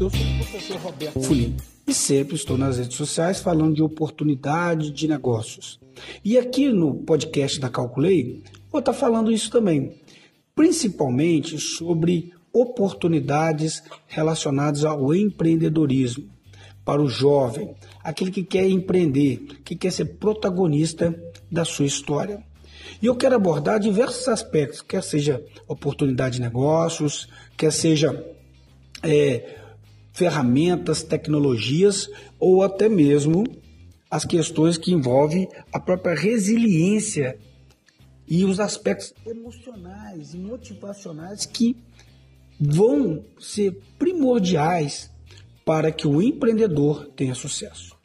Alberto Fulim e sempre estou nas redes sociais falando de oportunidade de negócios. E aqui no podcast da Calculei, vou estar falando isso também, principalmente sobre oportunidades relacionadas ao empreendedorismo para o jovem, aquele que quer empreender, que quer ser protagonista da sua história. E eu quero abordar diversos aspectos, quer seja oportunidade de negócios, quer seja é, ferramentas, tecnologias ou até mesmo as questões que envolvem a própria resiliência e os aspectos emocionais e motivacionais que vão ser primordiais para que o empreendedor tenha sucesso.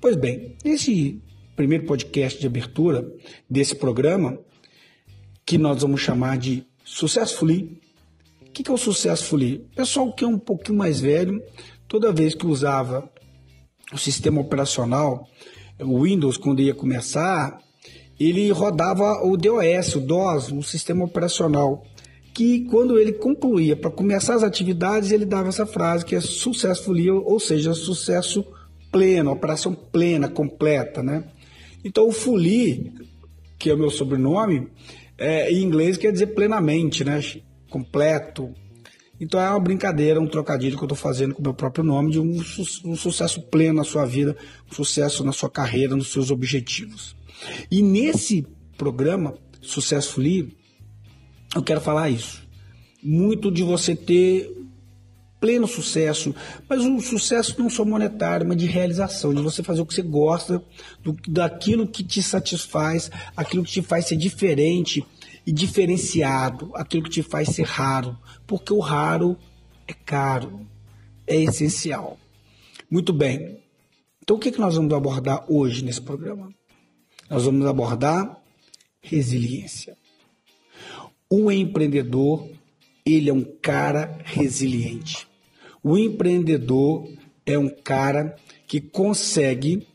Pois bem, esse primeiro podcast de abertura desse programa, que nós vamos chamar de Successfully. O que é o Successfully? Pessoal que é um pouquinho mais velho, toda vez que usava o sistema operacional, o Windows, quando ia começar, ele rodava o DOS, o DOS, um sistema operacional que quando ele concluía para começar as atividades, ele dava essa frase que é successfully, ou seja, sucesso pleno, operação plena, completa, né? Então o fully, que é o meu sobrenome, é, em inglês quer dizer plenamente, né? Completo. Então é uma brincadeira, um trocadilho que eu estou fazendo com o meu próprio nome de um, um sucesso pleno na sua vida, um sucesso na sua carreira, nos seus objetivos. E nesse programa, Successfully, eu quero falar isso. Muito de você ter pleno sucesso, mas um sucesso não só monetário, mas de realização, de você fazer o que você gosta, do, daquilo que te satisfaz, aquilo que te faz ser diferente e diferenciado, aquilo que te faz ser raro, porque o raro é caro, é essencial. Muito bem. Então o que, é que nós vamos abordar hoje nesse programa? Nós vamos abordar resiliência. O empreendedor, ele é um cara resiliente. O empreendedor é um cara que consegue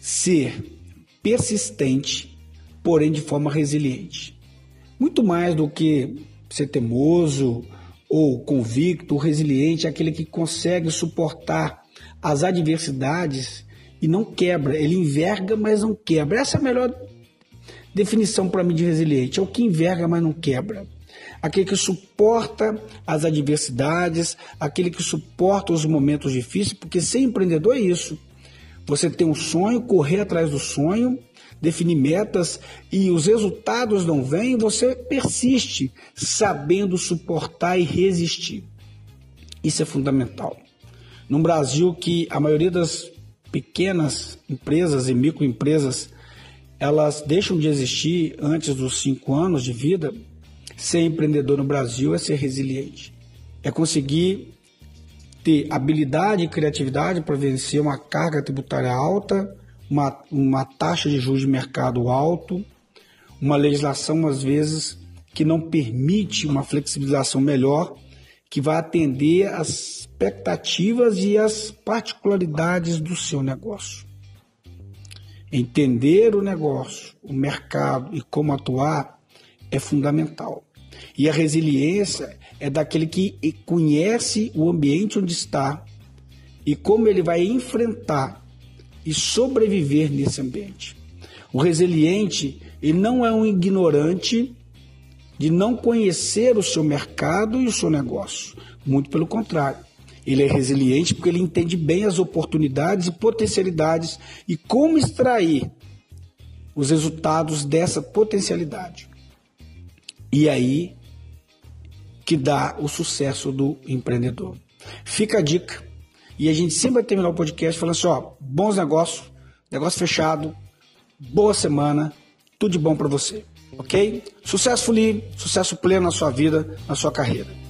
ser persistente, porém de forma resiliente. Muito mais do que ser teimoso ou convicto, resiliente, é aquele que consegue suportar as adversidades e não quebra. Ele enverga, mas não quebra. Essa é a melhor definição para mim de resiliente: é o que enverga, mas não quebra. Aquele que suporta as adversidades, aquele que suporta os momentos difíceis, porque ser empreendedor é isso. Você tem um sonho, correr atrás do sonho, definir metas e os resultados não vêm, você persiste, sabendo suportar e resistir. Isso é fundamental. No Brasil, que a maioria das pequenas empresas e microempresas elas deixam de existir antes dos cinco anos de vida, ser empreendedor no Brasil é ser resiliente. É conseguir ter habilidade e criatividade para vencer uma carga tributária alta, uma, uma taxa de juros de mercado alto, uma legislação, às vezes, que não permite uma flexibilização melhor, que vai atender às expectativas e às particularidades do seu negócio. Entender o negócio, o mercado e como atuar é fundamental. E a resiliência é daquele que conhece o ambiente onde está e como ele vai enfrentar e sobreviver nesse ambiente. O resiliente, ele não é um ignorante de não conhecer o seu mercado e o seu negócio. Muito pelo contrário. Ele é resiliente porque ele entende bem as oportunidades e potencialidades e como extrair os resultados dessa potencialidade. E aí que dá o sucesso do empreendedor. Fica a dica. E a gente sempre vai terminar o podcast falando assim: ó, bons negócios, negócio fechado, boa semana, tudo de bom para você. Ok? Sucesso, Fuli, sucesso pleno na sua vida, na sua carreira.